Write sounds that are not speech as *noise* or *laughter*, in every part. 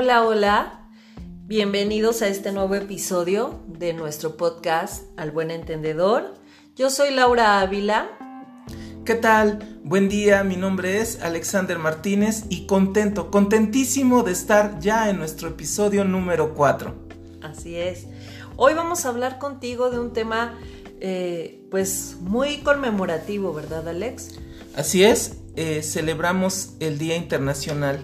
Hola, hola. Bienvenidos a este nuevo episodio de nuestro podcast Al Buen Entendedor. Yo soy Laura Ávila. ¿Qué tal? Buen día, mi nombre es Alexander Martínez y contento, contentísimo de estar ya en nuestro episodio número 4. Así es. Hoy vamos a hablar contigo de un tema eh, pues muy conmemorativo, ¿verdad Alex? Así es, eh, celebramos el Día Internacional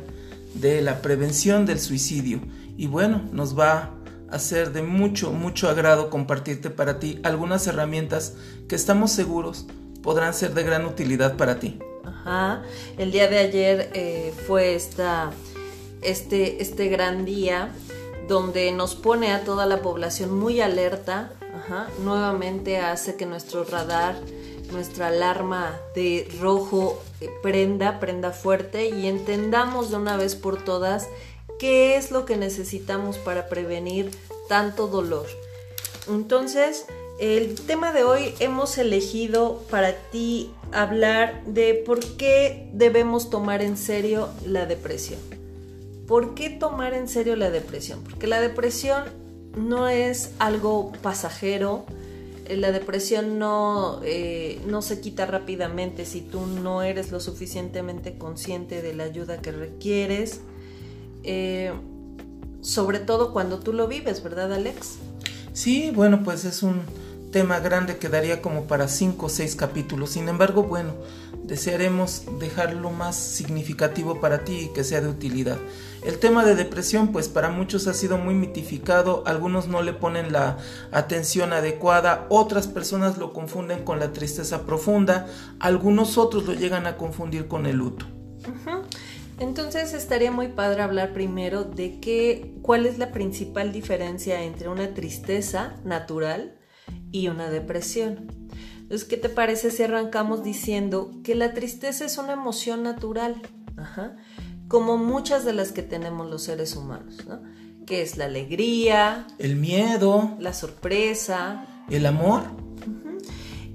de la Prevención del Suicidio y bueno, nos va a ser de mucho, mucho agrado compartirte para ti algunas herramientas que estamos seguros podrán ser de gran utilidad para ti. Ajá, el día de ayer eh, fue esta, este, este gran día donde nos pone a toda la población muy alerta, nuevamente hace que nuestro radar, nuestra alarma de rojo eh, prenda, prenda fuerte y entendamos de una vez por todas qué es lo que necesitamos para prevenir tanto dolor. Entonces, el tema de hoy hemos elegido para ti hablar de por qué debemos tomar en serio la depresión. ¿Por qué tomar en serio la depresión? Porque la depresión no es algo pasajero, la depresión no, eh, no se quita rápidamente si tú no eres lo suficientemente consciente de la ayuda que requieres, eh, sobre todo cuando tú lo vives, ¿verdad Alex? Sí, bueno, pues es un tema grande que daría como para cinco o seis capítulos. Sin embargo, bueno, desearemos dejarlo más significativo para ti y que sea de utilidad. El tema de depresión, pues para muchos ha sido muy mitificado, algunos no le ponen la atención adecuada, otras personas lo confunden con la tristeza profunda, algunos otros lo llegan a confundir con el luto. Entonces estaría muy padre hablar primero de qué, cuál es la principal diferencia entre una tristeza natural y una depresión. Entonces, ¿qué te parece si arrancamos diciendo que la tristeza es una emoción natural? Como muchas de las que tenemos los seres humanos, ¿no? Que es la alegría, el miedo, la sorpresa, el amor.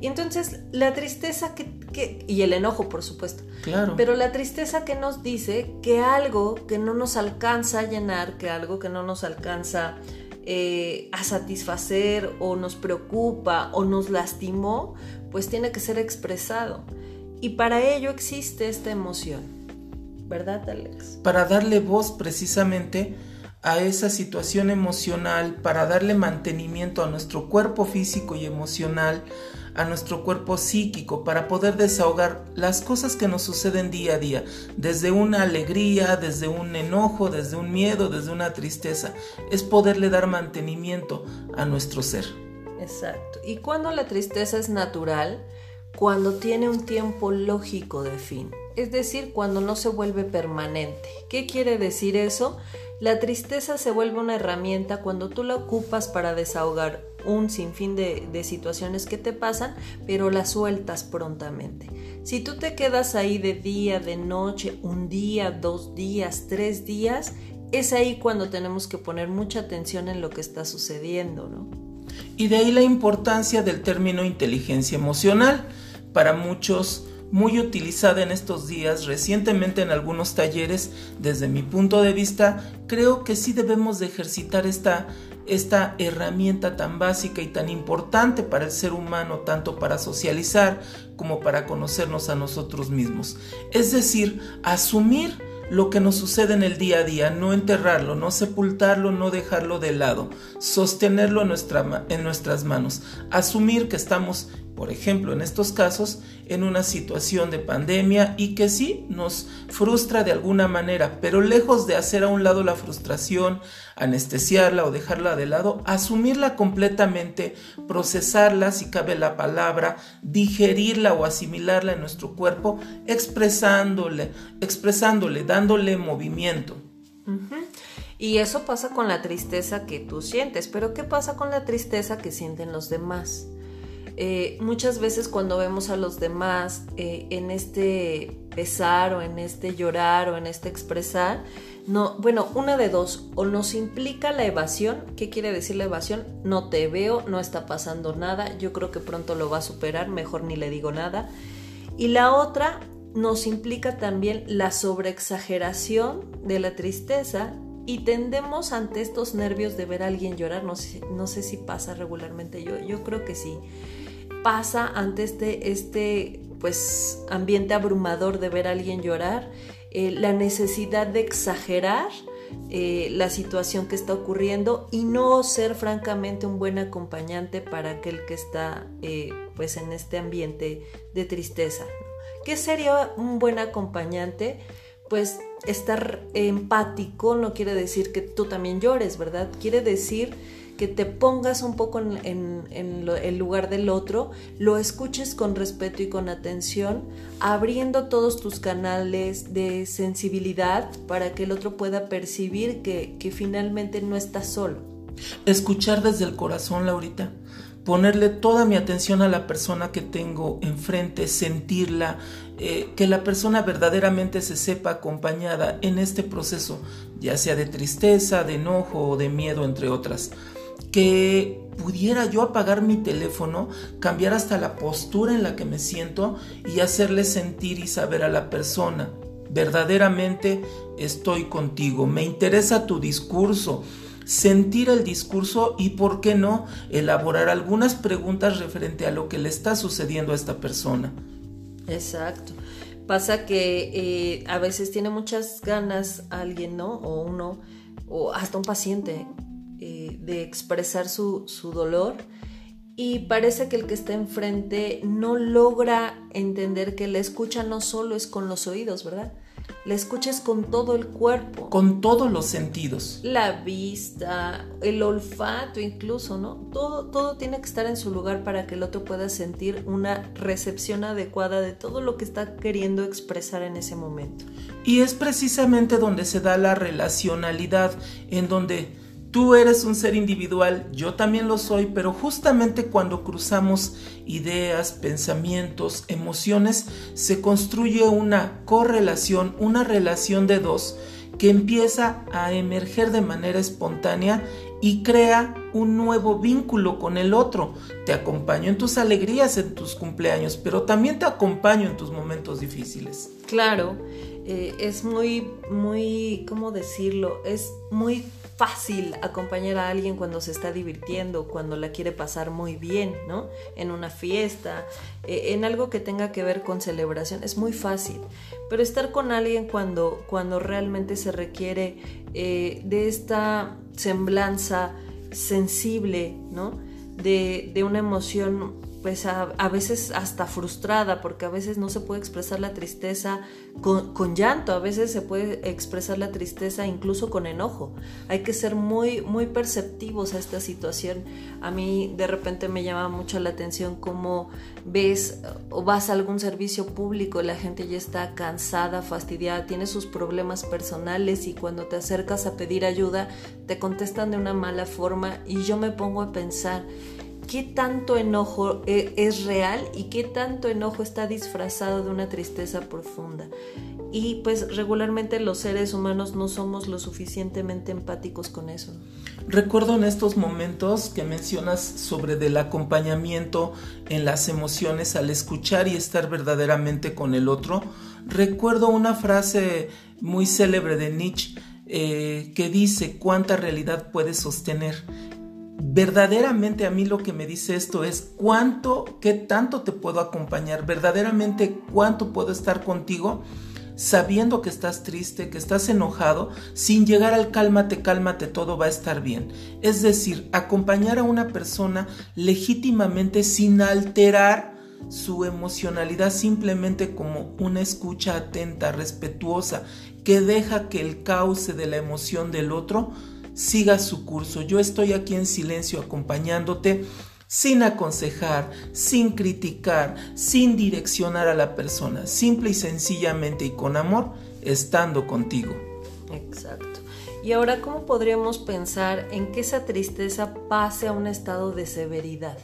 Y entonces la tristeza que, y el enojo, por supuesto. Claro. Pero la tristeza que nos dice que algo que no nos alcanza a llenar, que algo que no nos alcanza eh, a satisfacer o nos preocupa o nos lastimó, pues tiene que ser expresado. Y para ello existe esta emoción. ¿Verdad, Alex? Para darle voz precisamente a esa situación emocional, para darle mantenimiento a nuestro cuerpo físico y emocional, a nuestro cuerpo psíquico para poder desahogar las cosas que nos suceden día a día, desde una alegría, desde un enojo, desde un miedo, desde una tristeza. Es poderle dar mantenimiento a nuestro ser. Exacto. Y cuando la tristeza es natural, cuando tiene un tiempo lógico de fin, es decir, cuando no se vuelve permanente. ¿Qué quiere decir eso? La tristeza se vuelve una herramienta cuando tú la ocupas para desahogar un sinfín de, de, situaciones que te pasan, pero las sueltas prontamente. Si tú te quedas ahí de día, de noche, un día, dos días, tres días, es ahí cuando tenemos que poner mucha atención en lo que está sucediendo, ¿no? Y de ahí la importancia del término inteligencia emocional. Para muchos muy utilizada en estos días, recientemente en algunos talleres, desde mi punto de vista, creo que sí debemos de ejercitar esta, esta herramienta tan básica y tan importante para el ser humano, tanto para socializar como para conocernos a nosotros mismos. Es decir, asumir lo que nos sucede en el día a día, no enterrarlo, no sepultarlo, no dejarlo de lado, sostenerlo en, nuestra, en nuestras manos, asumir que estamos por ejemplo, en estos casos, en una situación de pandemia y que sí nos frustra de alguna manera, pero lejos de hacer a un lado la frustración, anestesiarla o dejarla de lado, asumirla completamente, procesarla, si cabe la palabra, digerirla o asimilarla en nuestro cuerpo, expresándole, expresándole, dándole movimiento. Y eso pasa con la tristeza que tú sientes, pero ¿qué pasa con la tristeza que sienten los demás? Eh, muchas veces cuando vemos a los demás eh, en este pesar o en este llorar o en este expresar, no, bueno, una de dos, o nos implica la evasión, ¿qué quiere decir la evasión? No te veo, no está pasando nada, yo creo que pronto lo va a superar, mejor ni le digo nada. Y la otra nos implica también la sobreexageración de la tristeza y tendemos ante estos nervios de ver a alguien llorar, no sé, no sé si pasa regularmente, yo, yo creo que sí, pasa ante este, este pues, ambiente abrumador de ver a alguien llorar, eh, la necesidad de exagerar eh, la situación que está ocurriendo y no ser francamente un buen acompañante para aquel que está eh, pues en este ambiente de tristeza. ¿Qué sería un buen acompañante? Pues estar empático no quiere decir que tú también llores, ¿verdad? Quiere decir que te pongas un poco en, el lugar del otro, lo escuches con respeto y con atención, abriendo todos tus canales de sensibilidad para que el otro pueda percibir que, finalmente no estás solo. Escuchar desde el corazón, Laurita ponerle toda mi atención a la persona que tengo enfrente, sentirla, eh, que la persona verdaderamente se sepa acompañada en este proceso, ya sea de tristeza, de enojo o de miedo, entre otras que pudiera yo apagar mi teléfono, cambiar hasta la postura en la que me siento y hacerle sentir y saber a la persona, verdaderamente estoy contigo, me interesa tu discurso, sentir el discurso y, ¿por qué no?, elaborar algunas preguntas referente a lo que le está sucediendo a esta persona. Exacto. Pasa que eh, a veces tiene muchas ganas alguien, ¿no? O uno, o hasta un paciente eh, de expresar su, su dolor y parece que el que está enfrente no logra entender que la escucha no solo es con los oídos, ¿verdad? La escuchas con todo el cuerpo. Con todos los sentidos. La vista, el olfato incluso, ¿no? Todo, todo tiene que estar en su lugar para que el otro pueda sentir una recepción adecuada de todo lo que está queriendo expresar en ese momento. Y es precisamente donde se da la relacionalidad, en donde Tú eres un ser individual, yo también lo soy, pero justamente cuando cruzamos ideas, pensamientos, emociones, se construye una correlación, una relación de dos que empieza a emerger de manera espontánea y crea un nuevo vínculo con el otro. Te acompaño en tus alegrías, en tus cumpleaños, pero también te acompaño en tus momentos difíciles. Claro, eh, es muy, muy, ¿cómo decirlo? Es muy fácil acompañar a alguien cuando se está divirtiendo, cuando la quiere pasar muy bien, ¿no? En una fiesta, eh, en algo que tenga que ver con celebración, es muy fácil. Pero estar con alguien cuando, cuando realmente se requiere eh, de esta semblanza sensible, ¿no? De, de una emoción pues a, veces hasta frustrada, porque a veces no se puede expresar la tristeza con, llanto, a veces se puede expresar la tristeza incluso con enojo. Hay que ser muy, muy perceptivos a esta situación. A mí de repente me llama mucho la atención cómo ves o vas a algún servicio público, la gente ya está cansada, fastidiada, tiene sus problemas personales y cuando te acercas a pedir ayuda te contestan de una mala forma y yo me pongo a pensar, qué tanto enojo e, es real y qué tanto enojo está disfrazado de una tristeza profunda. Y pues regularmente los seres humanos no somos lo suficientemente empáticos con eso. Recuerdo en estos momentos que mencionas sobre del acompañamiento en las emociones al escuchar y estar verdaderamente con el otro. Recuerdo una frase muy célebre de Nietzsche eh, que dice cuánta realidad puedes sostener verdaderamente a mí lo que me dice esto es cuánto, qué tanto te puedo acompañar, verdaderamente cuánto puedo estar contigo sabiendo que estás triste, que estás enojado, sin llegar al cálmate, cálmate, todo va a estar bien. Es decir, acompañar a una persona legítimamente sin alterar su emocionalidad simplemente como una escucha atenta, respetuosa, que deja que el cauce de la emoción del otro siga su curso. Yo estoy aquí en silencio acompañándote sin aconsejar, sin criticar, sin direccionar a la persona, simple y sencillamente y con amor, estando contigo. Exacto. Y ahora, ¿cómo podríamos pensar en que esa tristeza pase a un estado de severidad?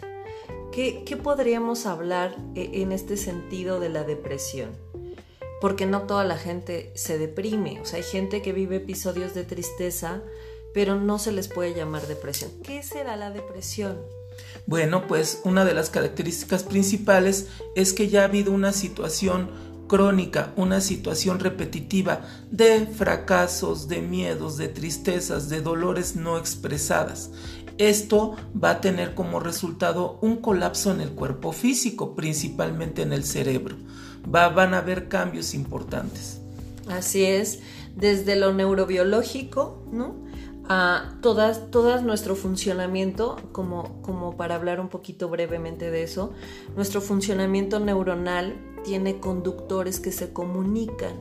¿Qué, qué podríamos hablar eh, en este sentido de la depresión? Porque no toda la gente se deprime, o sea, hay gente que vive episodios de tristeza, pero no se les puede llamar depresión. ¿Qué será la depresión? Bueno, pues una de las características principales es que ya ha habido una situación crónica, una situación repetitiva de fracasos, de miedos, de tristezas, de dolores no expresadas. Esto va a tener como resultado un colapso en el cuerpo físico, principalmente en el cerebro. Va, van a haber cambios importantes. Así es, desde lo neurobiológico, ¿no? A todas, todas nuestro funcionamiento, como, como para hablar un poquito brevemente de eso, nuestro funcionamiento neuronal tiene conductores que se comunican.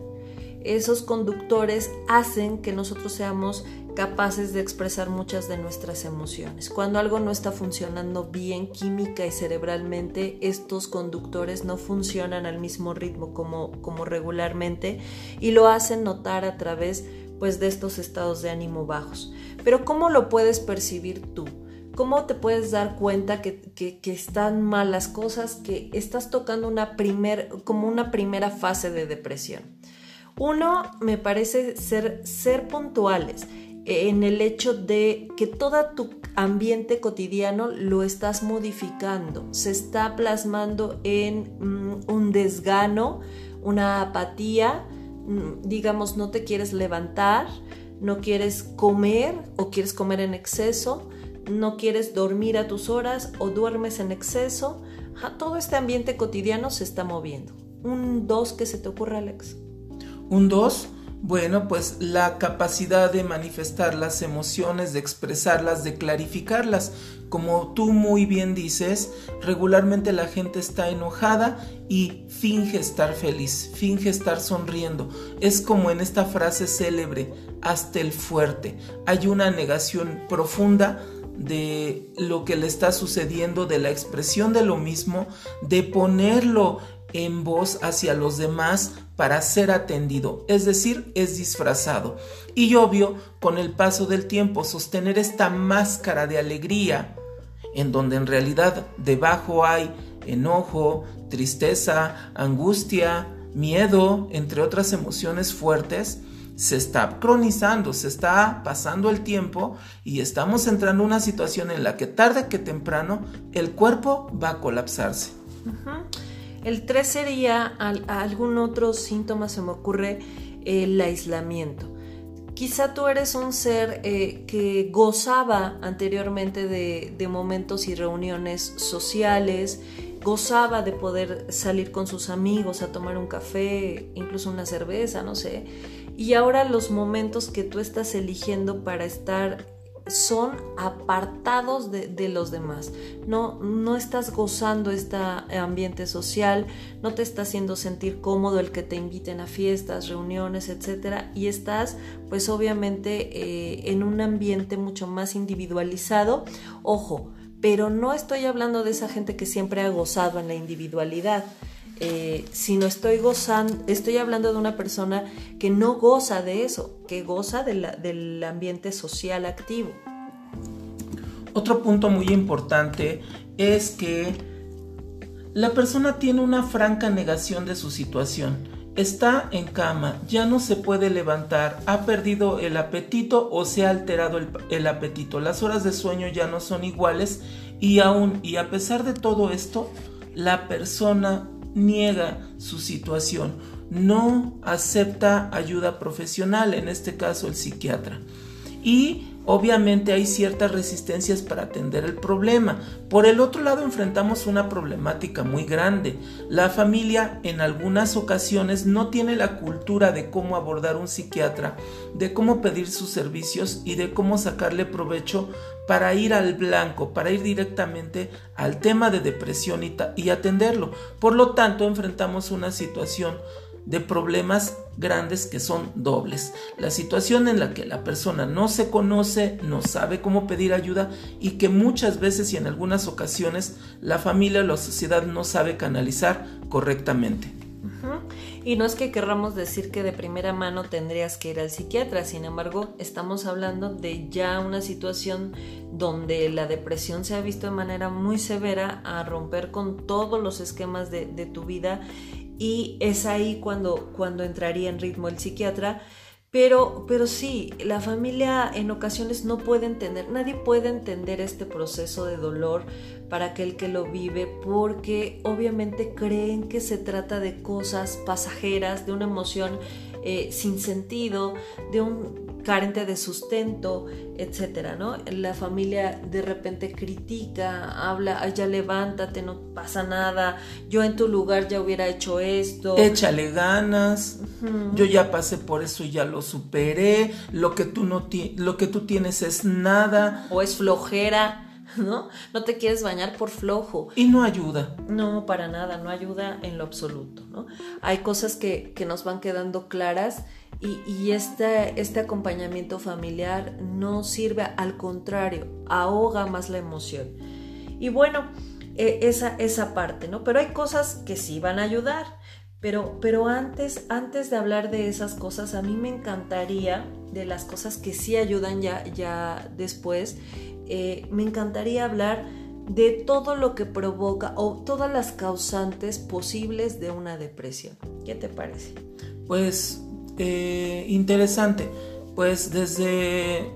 Esos conductores hacen que nosotros seamos capaces de expresar muchas de nuestras emociones. Cuando algo no está funcionando bien química y cerebralmente, estos conductores no funcionan al mismo ritmo como, como regularmente y lo hacen notar a través pues de estos estados de ánimo bajos. Pero ¿cómo lo puedes percibir tú? ¿Cómo te puedes dar cuenta que, que, están mal las cosas, que estás tocando una primer, como una primera fase de depresión? Uno, me parece ser, ser puntuales en el hecho de que todo tu ambiente cotidiano lo estás modificando, se está plasmando en mm, un desgano, una apatía, digamos, no te quieres levantar, no quieres comer o quieres comer en exceso, no quieres dormir a tus horas o duermes en exceso. todo este ambiente cotidiano se está moviendo. Un 2 que se te ocurre, Alex. Un 2 bueno, pues la capacidad de manifestar las emociones, de expresarlas, de clarificarlas. Como tú muy bien dices, regularmente la gente está enojada y finge estar feliz, finge estar sonriendo. Es como en esta frase célebre, hasta el fuerte. Hay una negación profunda de lo que le está sucediendo, de la expresión de lo mismo, de ponerlo en voz hacia los demás para ser atendido, es decir, es disfrazado. Y obvio, con el paso del tiempo, sostener esta máscara de alegría, en donde en realidad debajo hay enojo, tristeza, angustia, miedo, entre otras emociones fuertes, se está cronizando, se está pasando el tiempo y estamos entrando en una situación en la que tarde que temprano el cuerpo va a colapsarse. El 3 sería, algún otro síntoma se me ocurre, el aislamiento. Quizá tú eres un ser eh, que gozaba anteriormente de, momentos y reuniones sociales, gozaba de poder salir con sus amigos a tomar un café, incluso una cerveza, no sé. Y ahora los momentos que tú estás eligiendo para estar son apartados de, los demás. No, no estás gozando este ambiente social, no te está haciendo sentir cómodo el que te inviten a fiestas, reuniones, etc. Y estás, pues obviamente, eh, en un ambiente mucho más individualizado. Ojo, pero no estoy hablando de esa gente que siempre ha gozado en la individualidad. Eh, sino estoy gozando, estoy hablando de una persona que no goza de eso, que goza del ambiente social activo. Otro punto muy importante es que la persona tiene una franca negación de su situación. Está en cama, ya no se puede levantar, ha perdido el apetito o se ha alterado el, apetito. Las horas de sueño ya no son iguales y aún y a pesar de todo esto, la persona niega su situación, no acepta ayuda profesional, en este caso el psiquiatra. Y obviamente hay ciertas resistencias para atender el problema. Por el otro lado enfrentamos una problemática muy grande. La familia en algunas ocasiones no tiene la cultura de cómo abordar un psiquiatra, de cómo pedir sus servicios y de cómo sacarle provecho para ir al blanco, para ir directamente al tema de depresión y, atenderlo. Por lo tanto, enfrentamos una situación de problemas grandes que son dobles. La situación en la que la persona no se conoce, no sabe cómo pedir ayuda y que muchas veces y en algunas ocasiones la familia o la sociedad no sabe canalizar correctamente. Y no es que querramos decir que de primera mano tendrías que ir al psiquiatra, sin embargo, estamos hablando de ya una situación donde la depresión se ha visto de manera muy severa a romper con todos los esquemas de, tu vida y es ahí cuando, cuando entraría en ritmo el psiquiatra. Pero, pero sí, la familia en ocasiones no puede entender, nadie puede entender este proceso de dolor para aquel que lo vive porque obviamente creen que se trata de cosas pasajeras, de una emoción eh, sin sentido, de un carente de sustento, etcétera, ¿no? La familia de repente critica, habla, ya levántate, no pasa nada, yo en tu lugar ya hubiera hecho esto. Échale ganas, yo ya pasé por eso y ya lo superé, lo que tú no lo que tú tienes es nada. O es flojera. *laughs* ¿no? No te quieres bañar por flojo. Y no ayuda. No, para nada, no ayuda en lo absoluto, ¿no? Hay cosas que, que nos van quedando claras y, este, este, acompañamiento familiar no sirve, al contrario, ahoga más la emoción. Y bueno, e, esa, esa parte, ¿no? Pero hay cosas que sí van a ayudar. Pero, pero antes, antes de hablar de esas cosas, a mí me encantaría, de las cosas que sí ayudan ya, ya después, eh, me encantaría hablar de todo lo que provoca o todas las causantes posibles de una depresión. ¿Qué te parece? Pues eh, interesante, pues desde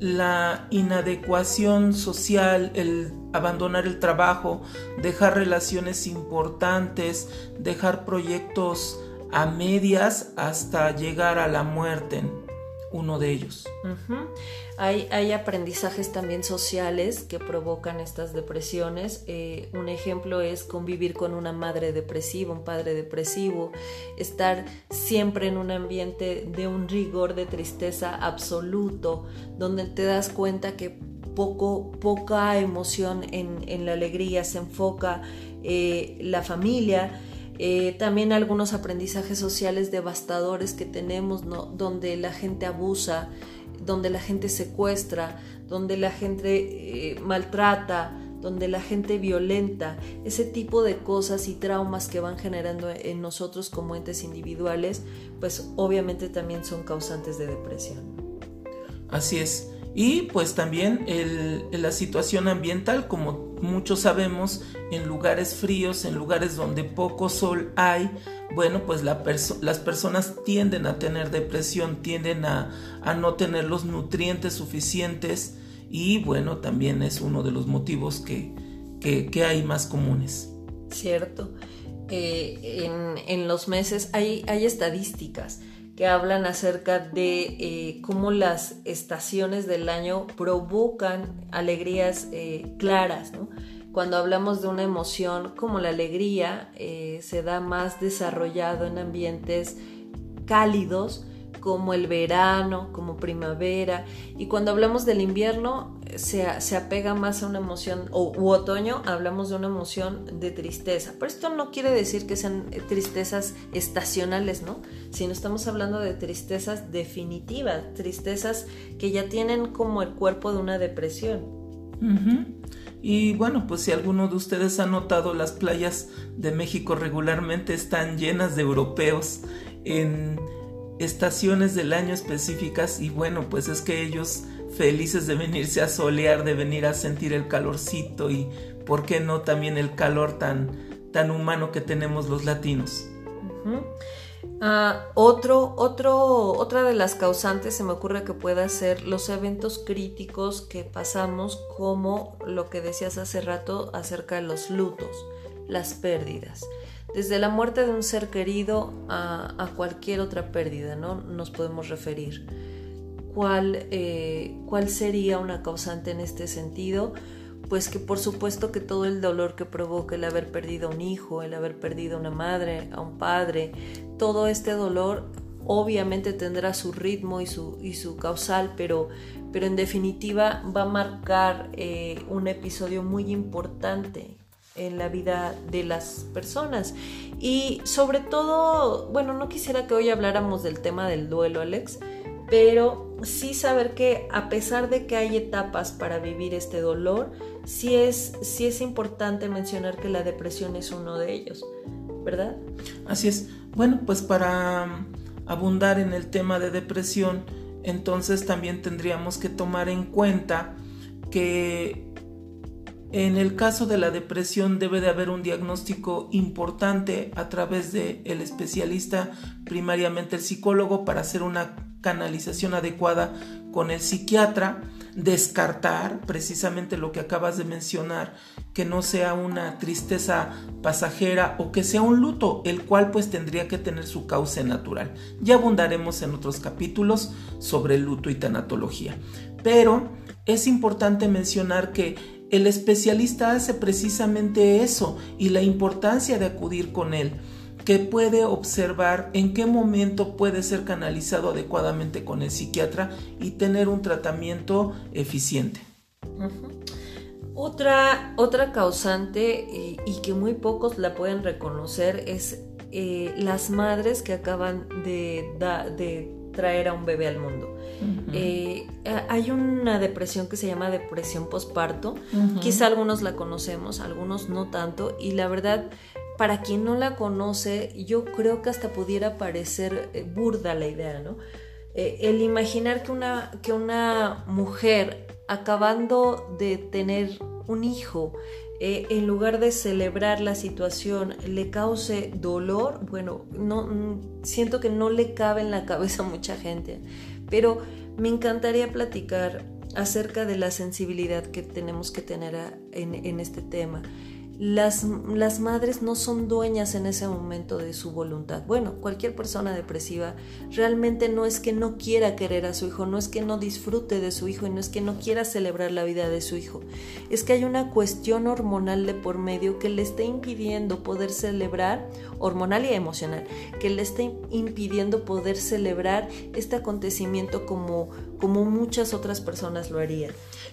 la inadecuación social, el abandonar el trabajo, dejar relaciones importantes, dejar proyectos a medias hasta llegar a la muerte uno de ellos. hay, aprendizajes también sociales que provocan estas depresiones. Eh, un ejemplo es convivir con una madre depresiva, un padre depresivo, estar siempre en un ambiente de un rigor de tristeza absoluto, donde te das cuenta que poco, poca emoción en, la alegría, se enfoca eh, la familia eh, también algunos aprendizajes sociales devastadores que tenemos, donde la gente abusa, donde la gente secuestra, donde la gente eh, maltrata, donde la gente violenta, ese tipo de cosas y traumas que van generando en nosotros como entes individuales, pues obviamente también son causantes de depresión. Así es. Y pues también la situación ambiental, como muchos sabemos, en lugares fríos, en lugares donde poco sol hay, bueno, pues las personas tienden a tener depresión, tienden a, no tener los nutrientes suficientes y bueno, también es uno de los motivos que, hay más comunes. Cierto. Eh, en, los meses hay, hay estadísticas que hablan acerca de eh, cómo las estaciones del año provocan alegrías eh, claras. Cuando hablamos de una emoción como la alegría, eh, se da más desarrollado en ambientes cálidos como el verano, como primavera. Y cuando hablamos del invierno, se, apega más a una emoción, o u otoño, hablamos de una emoción de tristeza. Pero esto no quiere decir que sean tristezas estacionales, ¿no? Sino estamos hablando de tristezas definitivas, tristezas que ya tienen como el cuerpo de una depresión. Y bueno, pues si alguno de ustedes ha notado, las playas de México regularmente están llenas de europeos en estaciones del año específicas y bueno, pues es que ellos felices de venirse a solear, de venir a sentir el calorcito y por qué no también el calor tan, tan humano que tenemos los latinos. Ah, otro, otro, otra de las causantes se me ocurre que pueda ser los eventos críticos que pasamos como lo que decías hace rato acerca de los lutos, las pérdidas desde la muerte de un ser querido a, cualquier otra pérdida, ¿no? Nos podemos referir. ¿Cuál, eh, ¿Cuál sería una causante en este sentido? Pues que por supuesto que todo el dolor que provoca el haber perdido a un hijo, el haber perdido a una madre, a un padre, todo este dolor obviamente tendrá su ritmo y su, y su causal, pero, pero en definitiva va a marcar eh, un episodio muy importante en la vida de las personas. Y sobre todo, bueno, no quisiera que hoy habláramos del tema del duelo, Alex, pero sí saber que a pesar de que hay etapas para vivir este dolor, sí es, sí es importante mencionar que la depresión es uno de ellos, ¿verdad? Así es. Bueno, pues para abundar en el tema de depresión, entonces también tendríamos que tomar en cuenta que en el caso de la depresión debe de haber un diagnóstico importante a través del el especialista, primariamente el psicólogo, para hacer una canalización adecuada con el psiquiatra, descartar precisamente lo que acabas de mencionar, que no sea una tristeza pasajera o que sea un luto, el cual pues tendría que tener su cauce natural. Ya abundaremos en otros capítulos sobre el luto y tanatología. Pero es importante mencionar que el especialista hace precisamente eso y la importancia de acudir con él que puede observar en qué momento puede ser canalizado adecuadamente con el psiquiatra y tener un tratamiento eficiente. Otra, otra causante y, que muy pocos la pueden reconocer es eh, las madres que acaban de, traer a un bebé al mundo. Eh, hay una depresión que se llama depresión postparto. Quizá algunos la conocemos, algunos no tanto. Y la verdad, para quien no la conoce, yo creo que hasta pudiera parecer eh, burda la idea, ¿no? Eh, el imaginar que una, que una mujer acabando de tener un hijo, eh, en lugar de celebrar la situación, le cause dolor, bueno, no, mm, siento que no le cabe en la cabeza a mucha gente, pero me encantaría platicar acerca de la sensibilidad que tenemos que tener en, este tema las, las, madres no son dueñas en ese momento de su voluntad. Bueno, cualquier persona depresiva realmente no es que no quiera querer a su hijo, no es que no disfrute de su hijo y no es que no quiera celebrar la vida de su hijo. Es que hay una cuestión hormonal de por medio que le está impidiendo poder celebrar, hormonal y emocional, que le está impidiendo poder celebrar este acontecimiento como, como muchas otras personas lo harían.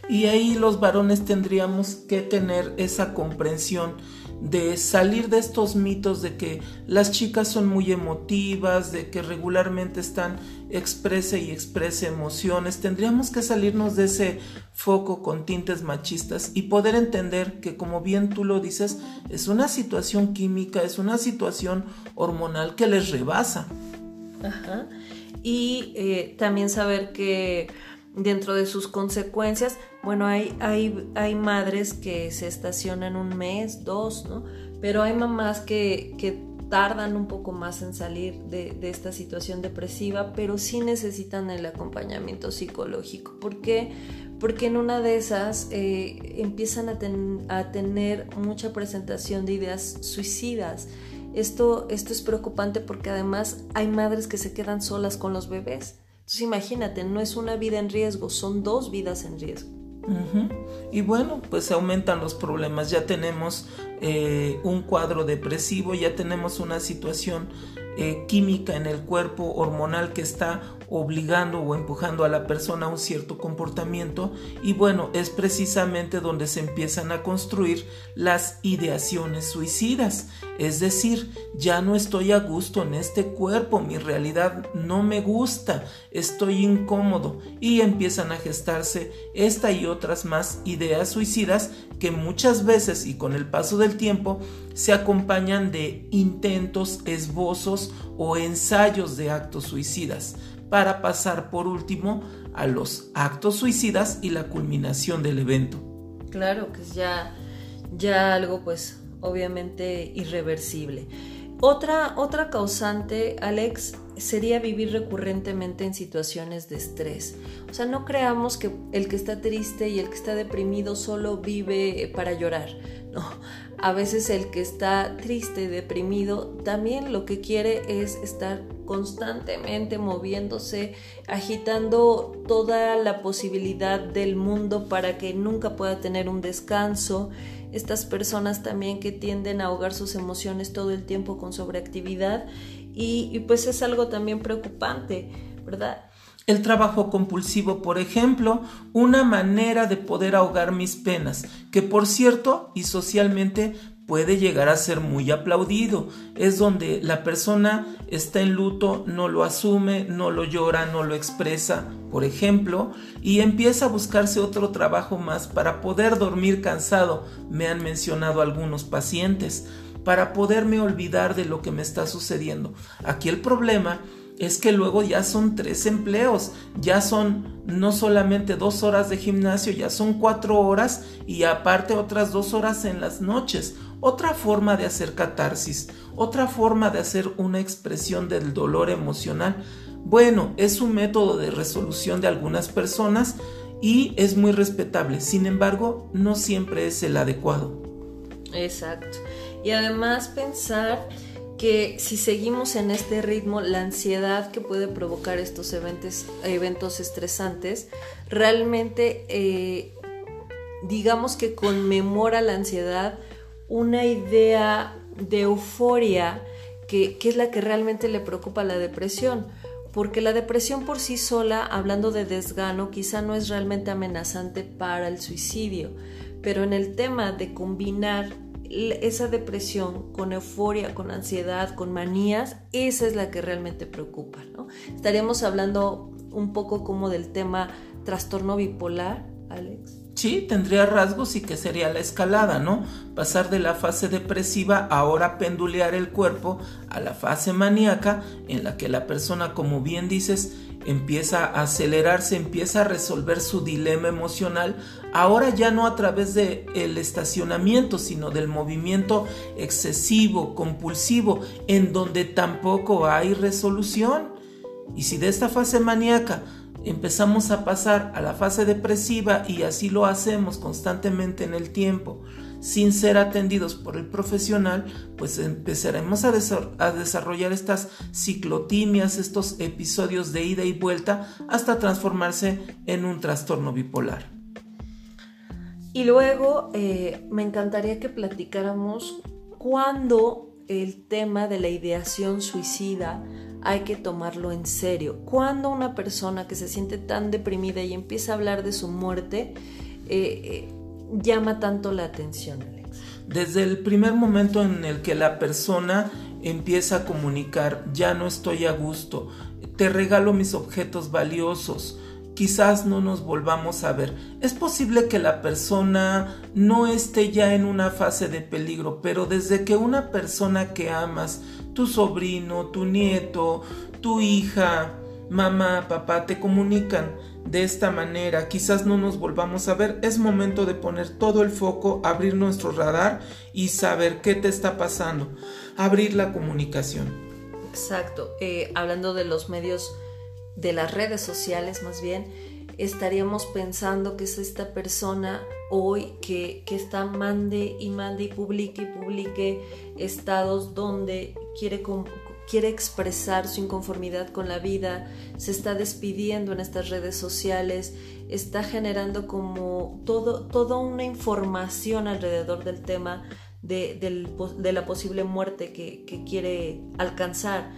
Y ahí los varones tendríamos que tener esa comprensión de salir de estos mitos de que las chicas son muy emotivas, de que regularmente están exprese y exprese emociones. Tendríamos que salirnos de ese foco con tintes machistas y poder entender que, como bien tú lo dices, es una situación química, es una situación hormonal que les rebasa. Ajá. Y eh, también saber que dentro de sus consecuencias, bueno, hay, hay, hay madres que se estacionan un mes, dos, ¿no? Pero hay mamás que, que tardan un poco más en salir de, esta situación depresiva, pero sí necesitan el acompañamiento psicológico. ¿Por qué? Porque en una de esas eh, empiezan a, tener mucha presentación de ideas suicidas. Esto, esto es preocupante porque además hay madres que se quedan solas con los bebés. Entonces imagínate, no es una vida en riesgo, son dos vidas en riesgo. Y bueno, pues se aumentan los problemas. Ya tenemos eh, un cuadro depresivo, ya tenemos una situación eh, química en el cuerpo hormonal que está obligando o empujando a la persona a un cierto comportamiento y bueno, es precisamente donde se empiezan a construir las ideaciones suicidas. Es decir, ya no estoy a gusto en este cuerpo, mi realidad no me gusta, estoy incómodo y empiezan a gestarse esta y otras más ideas suicidas que muchas veces y con el paso del tiempo se acompañan de intentos, esbozos o ensayos de actos suicidas para pasar por último a los actos suicidas y la culminación del evento. Claro, que es ya, ya algo pues obviamente irreversible. Otra, otra causante, Alex, sería vivir recurrentemente en situaciones de estrés. O sea, no creamos que el que está triste y el que está deprimido solo vive para llorar. No, a veces el que está triste y deprimido también lo que quiere es estar constantemente moviéndose, agitando toda la posibilidad del mundo para que nunca pueda tener un descanso. Estas personas también que tienden a ahogar sus emociones todo el tiempo con sobreactividad y, pues es algo también preocupante, ¿verdad? El trabajo compulsivo, por ejemplo, una manera de poder ahogar mis penas, que por cierto y socialmente puede llegar a ser muy aplaudido. Es donde la persona está en luto, no lo asume, no lo llora, no lo expresa, por ejemplo, y empieza a buscarse otro trabajo más para poder dormir cansado, me han mencionado algunos pacientes, para poderme olvidar de lo que me está sucediendo. Aquí el problema es que luego ya son tres empleos, ya son no solamente dos horas de gimnasio, ya son cuatro horas y aparte otras dos horas en las noches otra forma de hacer catarsis, otra forma de hacer una expresión del dolor emocional, Bueno, es un método de resolución de algunas personas y es muy respetable. Sin embargo, no siempre es el adecuado. Exacto. Y además pensar que si seguimos en este ritmo, la ansiedad que puede provocar estos eventos, eventos estresantes, realmente eh, digamos que conmemora la ansiedad una idea de euforia que, que es la que realmente le preocupa la depresión porque la depresión por sí sola, hablando de desgano, quizá no es realmente amenazante para el suicidio, pero en el tema de combinar esa depresión con euforia, con ansiedad, con manías, esa es la que realmente preocupa. ¿no? Estaríamos hablando un poco como del tema trastorno bipolar, Alex. Sí, tendría rasgos y que sería la escalada, ¿no? Pasar de la fase depresiva ahora pendulear el cuerpo a la fase maníaca en la que la persona, como bien dices, empieza a acelerarse, empieza a resolver su dilema emocional, ahora ya no a través del el estacionamiento, sino del movimiento excesivo, compulsivo, en donde tampoco hay resolución. Y si de esta fase maníaca empezamos a pasar a la fase depresiva y así lo hacemos constantemente en el tiempo sin ser atendidos por el profesional, pues empezaremos a, desarrollar estas ciclotimias, estos episodios de ida y vuelta hasta transformarse en un trastorno bipolar. Y luego eh, me encantaría que platicáramos cuándo el tema de la ideación suicida hay que tomarlo en serio. Cuando una persona que se siente tan deprimida y empieza a hablar de su muerte, eh, eh, llama tanto la atención, Alex? Desde el primer momento en el que la persona empieza a comunicar, ya no estoy a gusto, te regalo mis objetos valiosos, quizás no nos volvamos a ver. Es posible que la persona no esté ya en una fase de peligro, pero desde que una persona que amas tu sobrino, tu nieto, tu hija, mamá, papá te comunican de esta manera, quizás no nos volvamos a ver, es momento de poner todo el foco, abrir nuestro radar y saber qué te está pasando, abrir la comunicación. Exacto, eh, hablando de los medios, de las redes sociales más bien, estaríamos pensando que es esta persona hoy que, que está mande y mande y publique y publique estados donde quiere, quiere expresar su inconformidad con la vida, se está despidiendo en estas redes sociales, está generando como todo, toda una información alrededor del tema de, la posible muerte que, quiere alcanzar.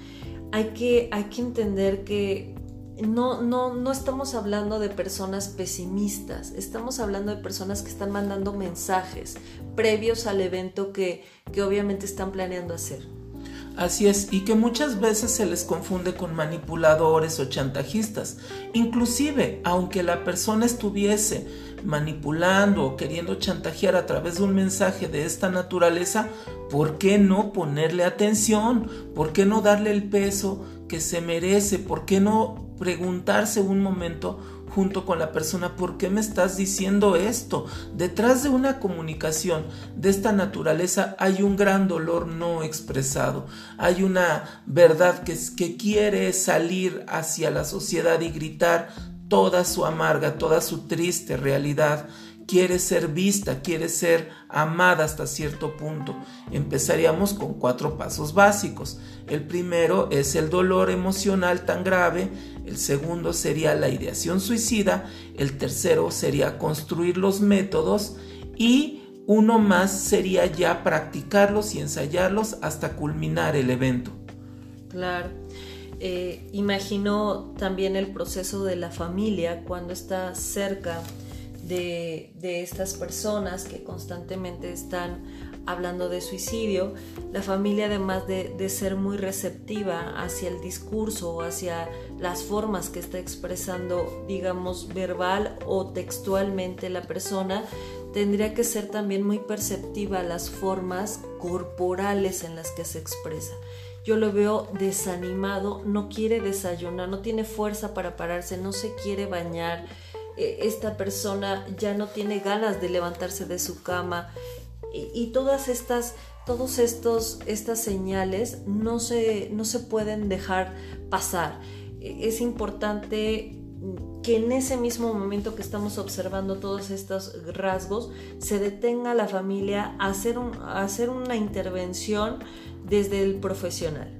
Hay que, hay que entender que no, no, no estamos hablando de personas pesimistas, estamos hablando de personas que están mandando mensajes previos al evento que, que obviamente están planeando hacer. Así es, y que muchas veces se les confunde con manipuladores o chantajistas. Inclusive, aunque la persona estuviese manipulando o queriendo chantajear a través de un mensaje de esta naturaleza, ¿por qué no ponerle atención? ¿Por qué no darle el peso que se merece? ¿Por qué no preguntarse un momento junto con la persona, ¿por qué me estás diciendo esto? Detrás de una comunicación de esta naturaleza hay un gran dolor no expresado, hay una verdad que, que quiere salir hacia la sociedad y gritar toda su amarga, toda su triste realidad quiere ser vista, quiere ser amada hasta cierto punto. Empezaríamos con cuatro pasos básicos. El primero es el dolor emocional tan grave, el segundo sería la ideación suicida, el tercero sería construir los métodos y uno más sería ya practicarlos y ensayarlos hasta culminar el evento. Claro. Eh, imagino también el proceso de la familia cuando está cerca de, estas personas que constantemente están hablando de suicidio, la familia además de, ser muy receptiva hacia el discurso, hacia las formas que está expresando, digamos, verbal o textualmente la persona, tendría que ser también muy perceptiva a las formas corporales en las que se expresa. Yo lo veo desanimado, no quiere desayunar, no tiene fuerza para pararse, no se quiere bañar, eh, esta persona ya no tiene ganas de levantarse de su cama y, todas estas todos estos estas señales no se no se pueden dejar pasar es importante que en ese mismo momento que estamos observando todos estos rasgos, se detenga la familia a hacer, a hacer una intervención desde el profesional.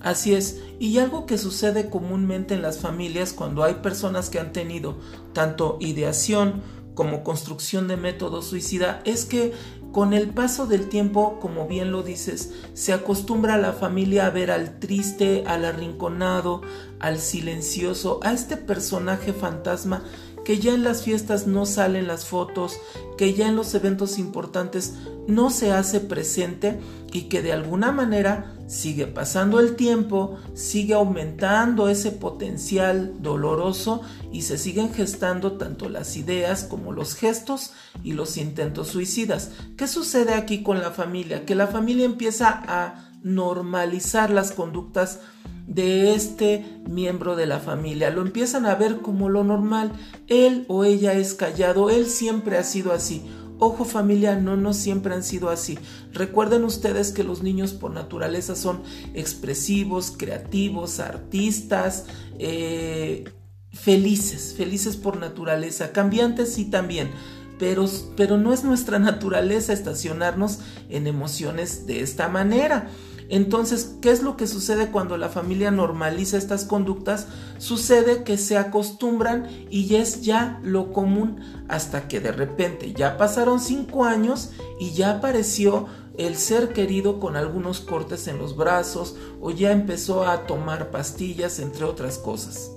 Así es, y algo que sucede comúnmente en las familias cuando hay personas que han tenido tanto ideación como construcción de método suicida es que con el paso del tiempo, como bien lo dices, se acostumbra la familia a ver al triste, al arrinconado, al silencioso, a este personaje fantasma que ya en las fiestas no salen las fotos, que ya en los eventos importantes no se hace presente y que de alguna manera sigue pasando el tiempo, sigue aumentando ese potencial doloroso y se siguen gestando tanto las ideas como los gestos y los intentos suicidas. ¿Qué sucede aquí con la familia? Que la familia empieza a normalizar las conductas de este miembro de la familia. Lo empiezan a ver como lo normal. Él o ella es callado, él siempre ha sido así. Ojo familia, no, no siempre han sido así. Recuerden ustedes que los niños por naturaleza son expresivos, creativos, artistas, eh, felices, felices por naturaleza, cambiantes sí también. Pero, pero no es nuestra *laughs* naturaleza estacionarnos en emociones de esta manera. Entonces, ¿qué es lo que sucede cuando la familia normaliza estas conductas? Sucede que se acostumbran y es ya lo común hasta que de repente ya pasaron cinco años y ya apareció el ser querido con algunos cortes en los brazos o ya empezó a tomar pastillas, entre otras cosas.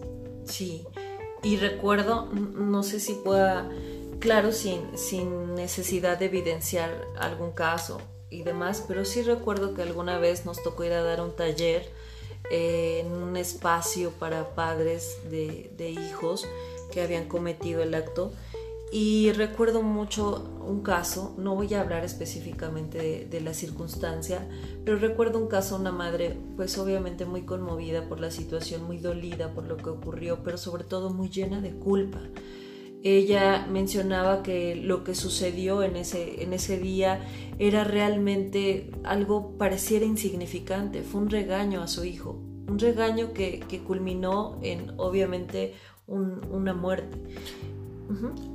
Sí, y recuerdo, no sé si pueda, claro, sin, sin necesidad de evidenciar algún caso, y demás, pero sí recuerdo que alguna vez nos tocó ir a dar un taller eh, en un espacio para padres de, hijos que habían cometido el acto. Y recuerdo mucho un caso, no voy a hablar específicamente de, de, la circunstancia, pero recuerdo un caso, una madre pues obviamente muy conmovida por la situación, muy dolida por lo que ocurrió, pero sobre todo muy llena de culpa ella mencionaba que lo que sucedió en ese, en ese día era realmente algo pareciera insignificante, fue un regaño a su hijo, un regaño que, culminó en obviamente una muerte.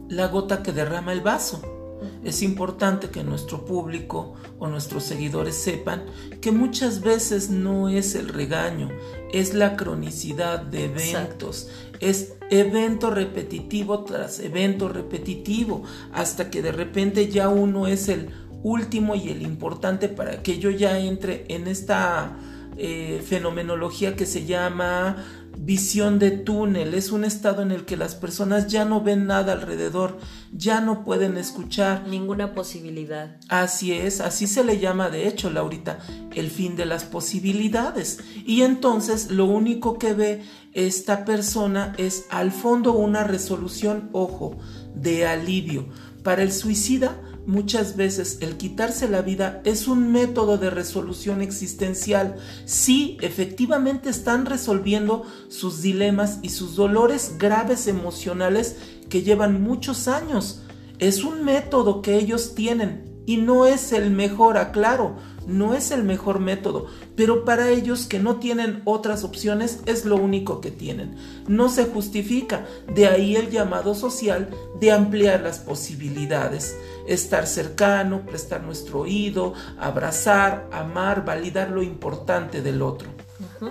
La gota que derrama el vaso. Es importante que nuestro público o nuestros seguidores sepan que muchas veces no es el regaño, es la cronicidad de eventos, es evento repetitivo tras evento repetitivo, hasta que de repente ya uno es el último y el importante para que yo ya entre en esta eh, fenomenología que se llama visión de túnel, es un estado en el que las personas ya no ven nada alrededor, ya no pueden escuchar. Ninguna posibilidad. Así es, así se le llama de hecho, Laurita, el fin de las posibilidades. Y entonces lo único que ve esta persona es al fondo una resolución, ojo, de alivio. Para el suicida, Muchas veces el quitarse la vida es un método de resolución existencial. Sí, efectivamente están resolviendo sus dilemas y sus dolores graves emocionales que llevan muchos años. Es un método que ellos tienen y no es el mejor, aclaro, no es el mejor método, pero para ellos que no tienen otras opciones es lo único que tienen. No se justifica, de ahí el llamado social de ampliar las posibilidades, estar cercano, prestar nuestro oído, abrazar, amar, validar lo importante del otro.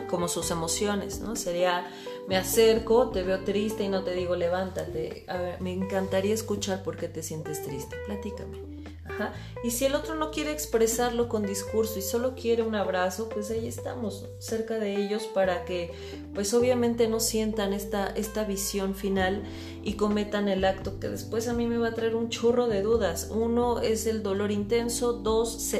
Como sus emociones, ¿no? Sería, me acerco, te veo triste y no te digo levántate. Me encantaría escuchar por qué te sientes triste. Platícame y si el otro no quiere expresarlo con discurso y solo quiere un abrazo, pues ahí estamos, cerca de ellos para que pues obviamente no sientan esta, esta visión final y cometan el acto que después a mí me va a traer un churro de dudas. Uno es el dolor intenso, dos,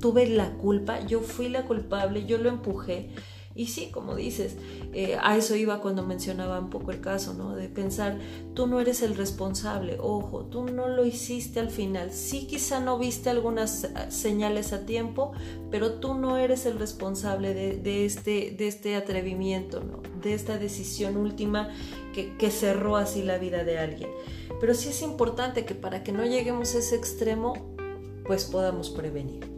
tuve la culpa, yo fui la culpable, yo lo empujé y sí, como dices, eh, a eso iba cuando mencionaba un poco el caso, ¿no? De pensar, tú no eres el responsable, ojo, tú no lo hiciste al final. Sí, quizá no viste algunas eh, señales a tiempo, pero tú no eres el responsable de, este, de este atrevimiento, ¿no? De esta decisión última que, que cerró así la vida de alguien. Pero sí es importante que para que no lleguemos a ese extremo, pues podamos prevenir.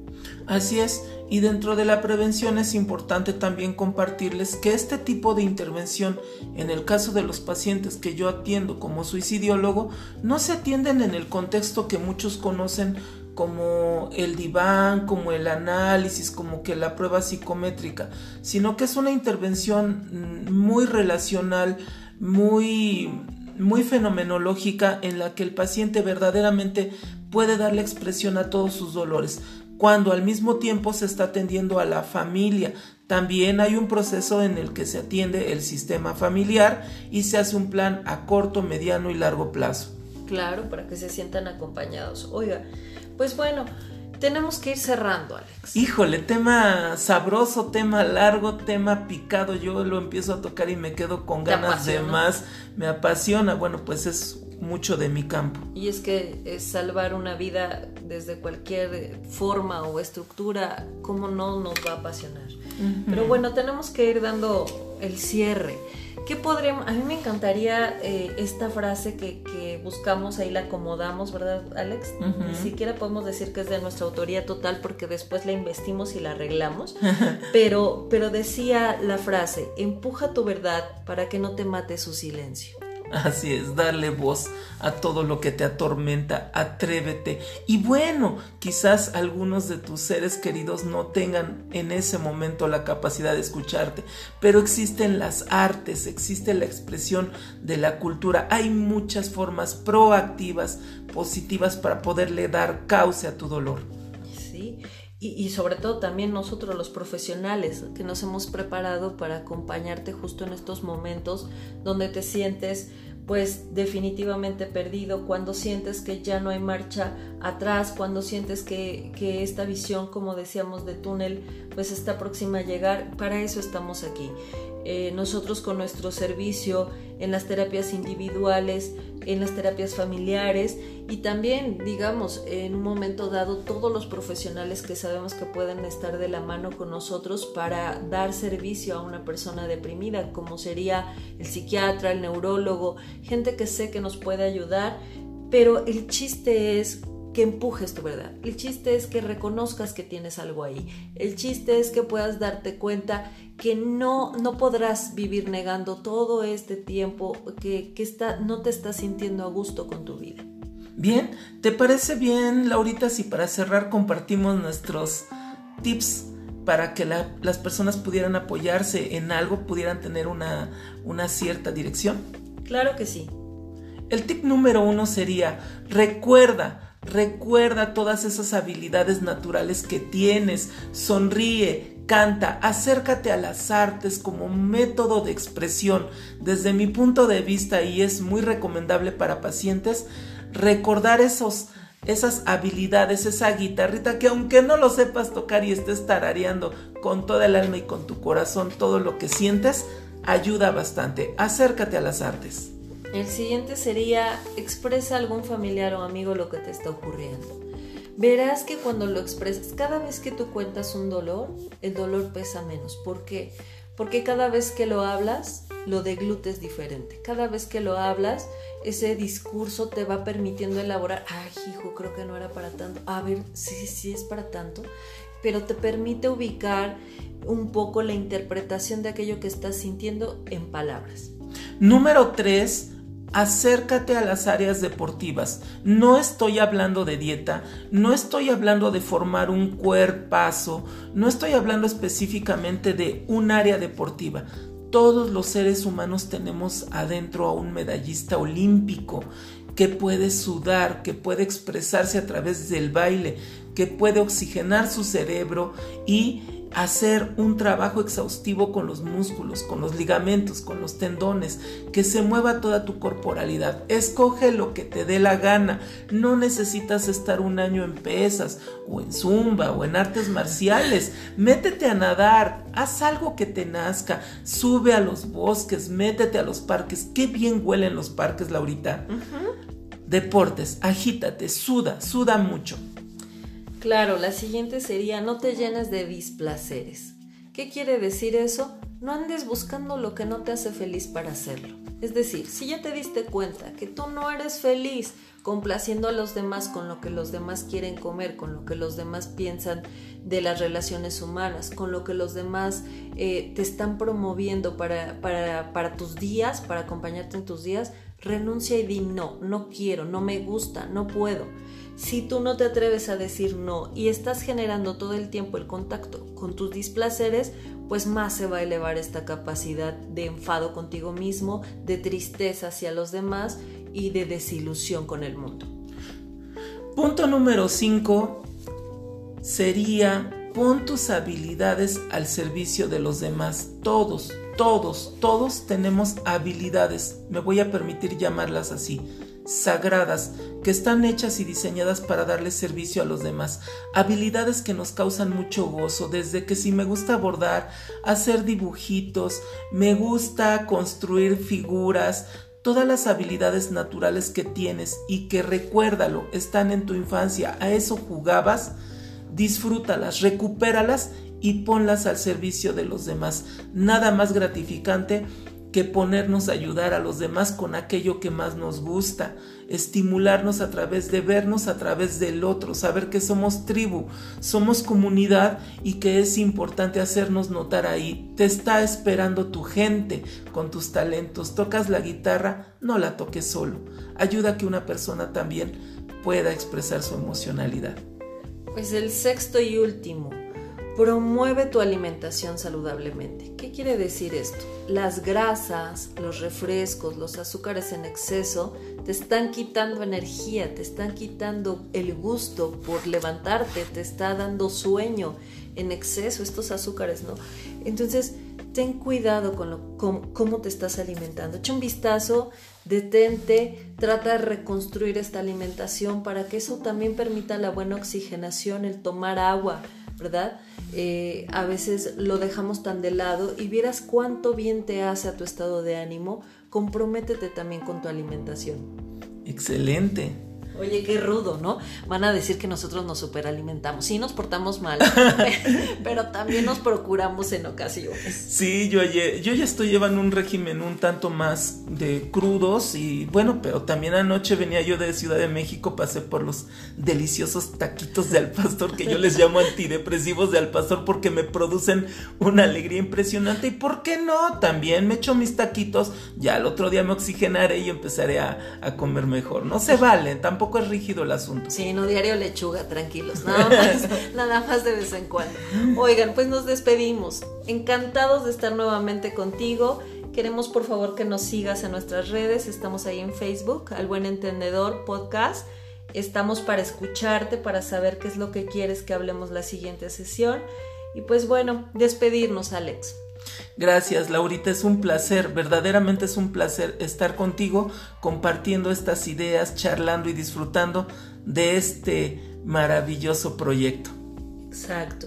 Así es, y dentro de la prevención es importante también compartirles que este tipo de intervención, en el caso de los pacientes que yo atiendo como suicidiólogo, no se atienden en el contexto que muchos conocen como el diván, como el análisis, como que la prueba psicométrica, sino que es una intervención mm, muy relacional, muy muy fenomenológica en la que el paciente verdaderamente puede darle expresión a todos sus dolores, cuando al mismo tiempo se está atendiendo a la familia. También hay un proceso en el que se atiende el sistema familiar y se hace un plan a corto, mediano y largo plazo. Claro, para que se sientan acompañados. Oiga, pues bueno, tenemos que ir cerrando, Alex. Híjole, tema sabroso, tema largo, tema picado. Yo lo empiezo a tocar y me quedo con ganas de más. Me apasiona. Bueno, pues es mucho de mi campo. Y es que es salvar una vida desde cualquier forma o estructura, ¿cómo no nos va a apasionar? Pero bueno, tenemos que ir dando el cierre. ¿Qué podríamos? A mí me encantaría eh, esta frase que, buscamos, ahí la acomodamos, ¿verdad, Alex? Ni siquiera podemos decir que es de nuestra autoría total porque después la investimos y la arreglamos. *laughs* pero, pero decía la frase, empuja tu verdad para que no te mate su silencio. Así es, darle voz a todo lo que te atormenta, atrévete. Y bueno, quizás algunos de tus seres queridos no tengan en ese momento la capacidad de escucharte, pero existen las artes, existe la expresión de la cultura. Hay muchas formas proactivas, positivas para poderle dar cauce a tu dolor. Sí, y, sobre todo también nosotros los profesionales que nos hemos preparado para acompañarte justo en estos momentos donde te sientes pues definitivamente perdido, cuando sientes que ya no hay marcha atrás, cuando sientes que, que, esta visión, como decíamos, de túnel, pues está próxima a llegar, para eso estamos aquí. Eh, nosotros con nuestro servicio en las terapias individuales, en las terapias familiares y también, digamos, en un momento dado, todos los profesionales que sabemos que pueden estar de la mano con nosotros para dar servicio a una persona deprimida, como sería el psiquiatra, el neurólogo, gente que sé que nos puede ayudar, pero el chiste es que empujes tu verdad. El chiste es que reconozcas que tienes algo ahí. El chiste es que puedas darte cuenta que no, no podrás vivir negando todo este tiempo que, está, no te estás sintiendo a gusto con tu vida. Bien, ¿te parece bien, Laurita, si para cerrar compartimos nuestros tips para que las personas pudieran apoyarse en algo, pudieran tener una, una cierta dirección? Claro que sí. El tip número uno sería, recuerda, Recuerda todas esas habilidades naturales que tienes, sonríe, canta, acércate a las artes como método de expresión. Desde mi punto de vista, y es muy recomendable para pacientes, recordar esos, esas habilidades, esa guitarrita que aunque no lo sepas tocar y estés tarareando con toda el alma y con tu corazón todo lo que sientes, ayuda bastante. Acércate a las artes. El siguiente sería expresa a algún familiar o amigo lo que te está ocurriendo. Verás que cuando lo expresas, cada vez que tú cuentas un dolor, el dolor pesa menos. ¿Por qué? Porque cada vez que lo hablas, lo deglutes diferente. Cada vez que lo hablas, ese discurso te va permitiendo elaborar, ay, hijo, creo que no era para tanto. A ver, sí, sí es para tanto. Pero te permite ubicar un poco la interpretación de aquello que estás sintiendo en palabras. Número tres, acércate a las áreas deportivas. No estoy hablando de dieta, no estoy hablando de formar un cuerpazo, no estoy hablando específicamente de un área deportiva. Todos los seres humanos tenemos adentro a un medallista olímpico que puede sudar, que puede expresarse a través del baile, que puede oxigenar su cerebro y hacer un trabajo exhaustivo con los músculos, con los ligamentos, con los tendones, que se mueva toda tu corporalidad. Escoge lo que te dé la gana. No necesitas estar un año en pesas o en zumba o en artes marciales. Métete a nadar, haz algo que te nazca, sube a los bosques, métete a los parques. Qué bien huelen los parques, Laurita. Deportes, agítate, suda, suda mucho. Claro, la siguiente sería no te llenes de displaceres. ¿Qué quiere decir eso? No andes buscando lo que no te hace feliz para hacerlo. Es decir, si ya te diste cuenta que tú no eres feliz complaciendo a los demás con lo que los demás quieren comer, con lo que los demás piensan de las relaciones humanas, con lo que los demás eh, te están promoviendo para, para, para tus días, para acompañarte en tus días, renuncia y di no, no quiero, no me gusta, no puedo. Si tú no te atreves a decir no y estás generando todo el tiempo el contacto con tus displaceres, pues más se va a elevar esta capacidad de enfado contigo mismo, de tristeza hacia los demás y de desilusión con el mundo. Punto número 5 sería pon tus habilidades al servicio de los demás. Todos, todos, todos tenemos habilidades, me voy a permitir llamarlas así, sagradas, que están hechas y diseñadas para darle servicio a los demás. Habilidades que nos causan mucho gozo, desde que si me gusta bordar, hacer dibujitos, me gusta construir figuras, todas las habilidades naturales que tienes y que recuérdalo, están en tu infancia, a eso jugabas, disfrútalas, recupéralas y ponlas al servicio de los demás. Nada más gratificante que ponernos a ayudar a los demás con aquello que más nos gusta, estimularnos a través de vernos a través del otro, saber que somos tribu, somos comunidad y que es importante hacernos notar ahí. Te está esperando tu gente con tus talentos. Tocas la guitarra, no la toques solo. Ayuda a que una persona también pueda expresar su emocionalidad. Pues el sexto y último, promueve tu alimentación saludablemente. ¿Qué quiere decir esto? Las grasas, los refrescos, los azúcares en exceso te están quitando energía, te están quitando el gusto por levantarte, te está dando sueño en exceso estos azúcares, ¿no? Entonces, ten cuidado con, lo, cómo te estás alimentando. Echa un vistazo, detente, trata de reconstruir esta alimentación para que eso también permita la buena oxigenación, el tomar agua, ¿verdad? Eh, a veces lo dejamos tan de lado y vieras cuánto bien te hace a tu estado de ánimo, comprométete también con tu alimentación. Excelente. Oye, qué rudo, ¿no? Van a decir que nosotros nos superalimentamos. Sí, nos portamos mal, *laughs* pero también nos procuramos en ocasiones. Sí, yo, yo ya estoy llevando un régimen un tanto más de crudos y bueno, pero también anoche venía yo de Ciudad de México, pasé por los deliciosos taquitos de al pastor que yo les llamo antidepresivos de al pastor porque me producen una alegría impresionante y ¿por qué no? También me echo mis taquitos, ya el otro día me oxigenaré y empezaré a, a comer mejor. No se vale, tampoco poco es rígido el asunto. Sí, no diario lechuga, tranquilos, nada más, *laughs* nada más de vez en cuando. Oigan, pues nos despedimos. Encantados de estar nuevamente contigo. Queremos por favor que nos sigas en nuestras redes. Estamos ahí en Facebook, Al Buen Entendedor Podcast. Estamos para escucharte, para saber qué es lo que quieres que hablemos la siguiente sesión. Y pues bueno, despedirnos, Alex. Gracias, Laurita, es un placer, verdaderamente es un placer estar contigo compartiendo estas ideas, charlando y disfrutando de este maravilloso proyecto. Exacto.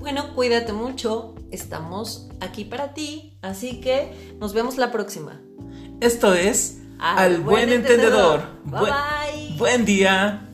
Bueno, cuídate mucho, estamos aquí para ti, así que nos vemos la próxima. Esto es Al, buen, entendedor. Bye bye. Buen día.